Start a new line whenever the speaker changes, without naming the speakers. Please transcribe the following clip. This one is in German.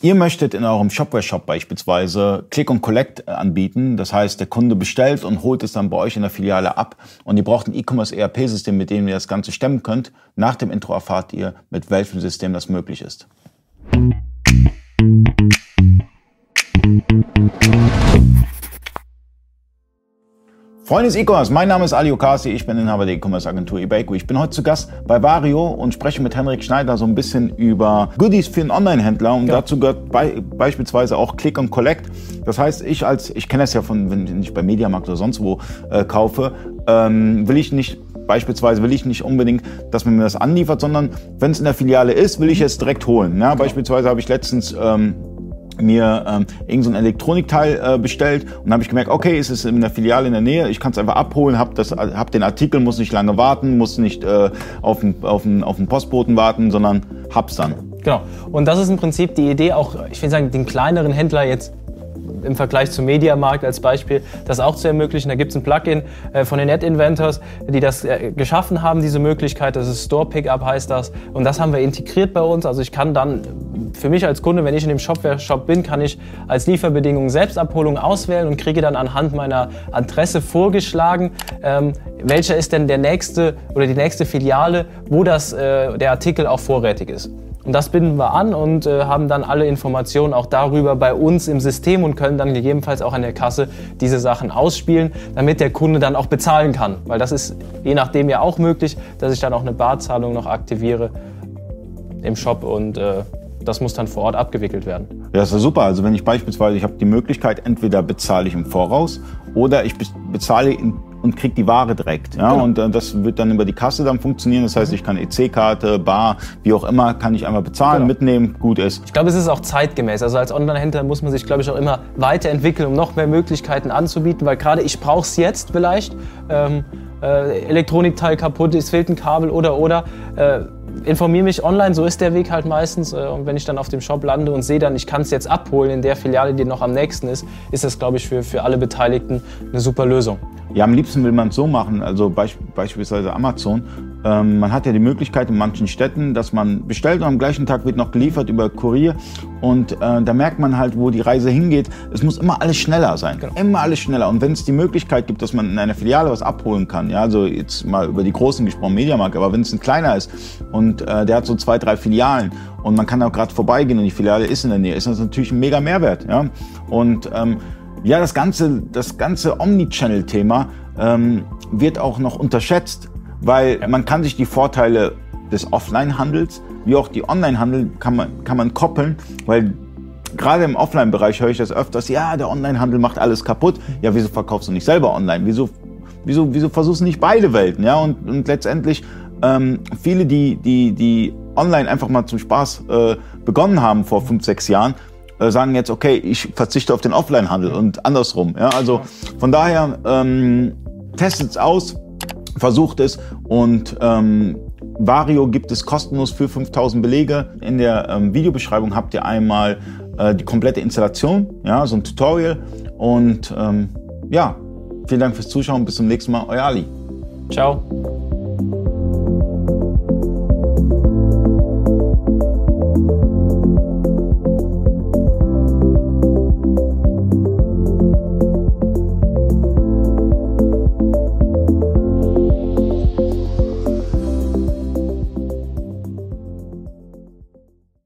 Ihr möchtet in eurem Shopware-Shop beispielsweise Click und Collect anbieten. Das heißt, der Kunde bestellt und holt es dann bei euch in der Filiale ab. Und ihr braucht ein E-Commerce ERP-System, mit dem ihr das Ganze stemmen könnt. Nach dem Intro erfahrt ihr, mit welchem System das möglich ist. Freunde des E-Commerce, mein Name ist Ali Okasi, ich bin Inhaber der E-Commerce Agentur eBayco. Ich bin heute zu Gast bei Vario und spreche mit Henrik Schneider so ein bisschen über Goodies für einen Online-Händler und ja. dazu gehört be beispielsweise auch Click und Collect. Das heißt, ich als, ich kenne es ja von, wenn ich bei Mediamarkt oder sonst wo äh, kaufe, ähm, will ich nicht Beispielsweise will ich nicht unbedingt, dass man mir das anliefert, sondern wenn es in der Filiale ist, will ich es direkt holen. Ja, genau. Beispielsweise habe ich letztens ähm, mir ähm, irgend so Elektronikteil äh, bestellt und habe ich gemerkt, okay, es ist in der Filiale in der Nähe, ich kann es einfach abholen, habe hab den Artikel, muss nicht lange warten, muss nicht äh, auf, den, auf, den, auf den Postboten warten, sondern hab's dann.
Genau. Und das ist im Prinzip die Idee, auch, ich will sagen, den kleineren Händler jetzt im Vergleich zum Mediamarkt als Beispiel, das auch zu ermöglichen. Da gibt es ein Plugin äh, von den Net Inventors, die das äh, geschaffen haben, diese Möglichkeit. Das ist Store Pickup heißt das. Und das haben wir integriert bei uns. Also ich kann dann für mich als Kunde, wenn ich in dem Shopware-Shop bin, kann ich als Lieferbedingung Selbstabholung auswählen und kriege dann anhand meiner Adresse vorgeschlagen, ähm, welcher ist denn der nächste oder die nächste Filiale, wo das, äh, der Artikel auch vorrätig ist. Und das binden wir an und äh, haben dann alle Informationen auch darüber bei uns im System und können dann gegebenenfalls auch an der Kasse diese Sachen ausspielen, damit der Kunde dann auch bezahlen kann. Weil das ist je nachdem ja auch möglich, dass ich dann auch eine Barzahlung noch aktiviere im Shop und äh, das muss dann vor Ort abgewickelt werden.
Ja, das ist super. Also wenn ich beispielsweise, ich habe die Möglichkeit, entweder bezahle ich im Voraus oder ich bezahle in und kriege die Ware direkt. Ja? Genau. Und äh, das wird dann über die Kasse dann funktionieren. Das heißt, ich kann EC-Karte, Bar, wie auch immer, kann ich einmal bezahlen, genau. mitnehmen, gut ist.
Ich glaube, es ist auch zeitgemäß. Also als Online-Händler muss man sich, glaube ich, auch immer weiterentwickeln, um noch mehr Möglichkeiten anzubieten, weil gerade ich brauche es jetzt vielleicht. Ähm, äh, Elektronikteil kaputt, es fehlt ein Kabel oder oder. Äh, informiere mich online, so ist der Weg halt meistens. Äh, und wenn ich dann auf dem Shop lande und sehe dann, ich kann es jetzt abholen in der Filiale, die noch am nächsten ist, ist das, glaube ich, für, für alle Beteiligten eine super Lösung.
Ja, am liebsten will man es so machen, also beisp beispielsweise Amazon. Ähm, man hat ja die Möglichkeit in manchen Städten, dass man bestellt und am gleichen Tag wird noch geliefert über Kurier. Und äh, da merkt man halt, wo die Reise hingeht. Es muss immer alles schneller sein. Genau. Immer alles schneller. Und wenn es die Möglichkeit gibt, dass man in einer Filiale was abholen kann, ja, also jetzt mal über die großen gesprochen, Mediamarkt, aber wenn es ein kleiner ist und äh, der hat so zwei, drei Filialen und man kann auch gerade vorbeigehen und die Filiale ist in der Nähe, ist das natürlich ein mega Mehrwert. Ja? Und ähm, ja, das ganze, das ganze Omnichannel-Thema ähm, wird auch noch unterschätzt, weil man kann sich die Vorteile des Offline-Handels wie auch die Online-Handel kann man, kann man koppeln, weil gerade im Offline-Bereich höre ich das öfters, ja, der Online-Handel macht alles kaputt. Ja, wieso verkaufst du nicht selber online? Wieso, wieso, wieso versuchst du nicht beide Welten? Ja, und, und letztendlich ähm, viele, die, die, die online einfach mal zum Spaß äh, begonnen haben vor fünf, sechs Jahren, äh, sagen jetzt, okay, ich verzichte auf den Offline-Handel und andersrum. Ja? Also von daher ähm, testet es aus, versucht es und ähm, Vario gibt es kostenlos für 5000 Belege. In der ähm, Videobeschreibung habt ihr einmal äh, die komplette Installation, ja, so ein Tutorial. Und ähm, ja, vielen Dank fürs Zuschauen. Bis zum nächsten Mal. Euer Ali.
Ciao.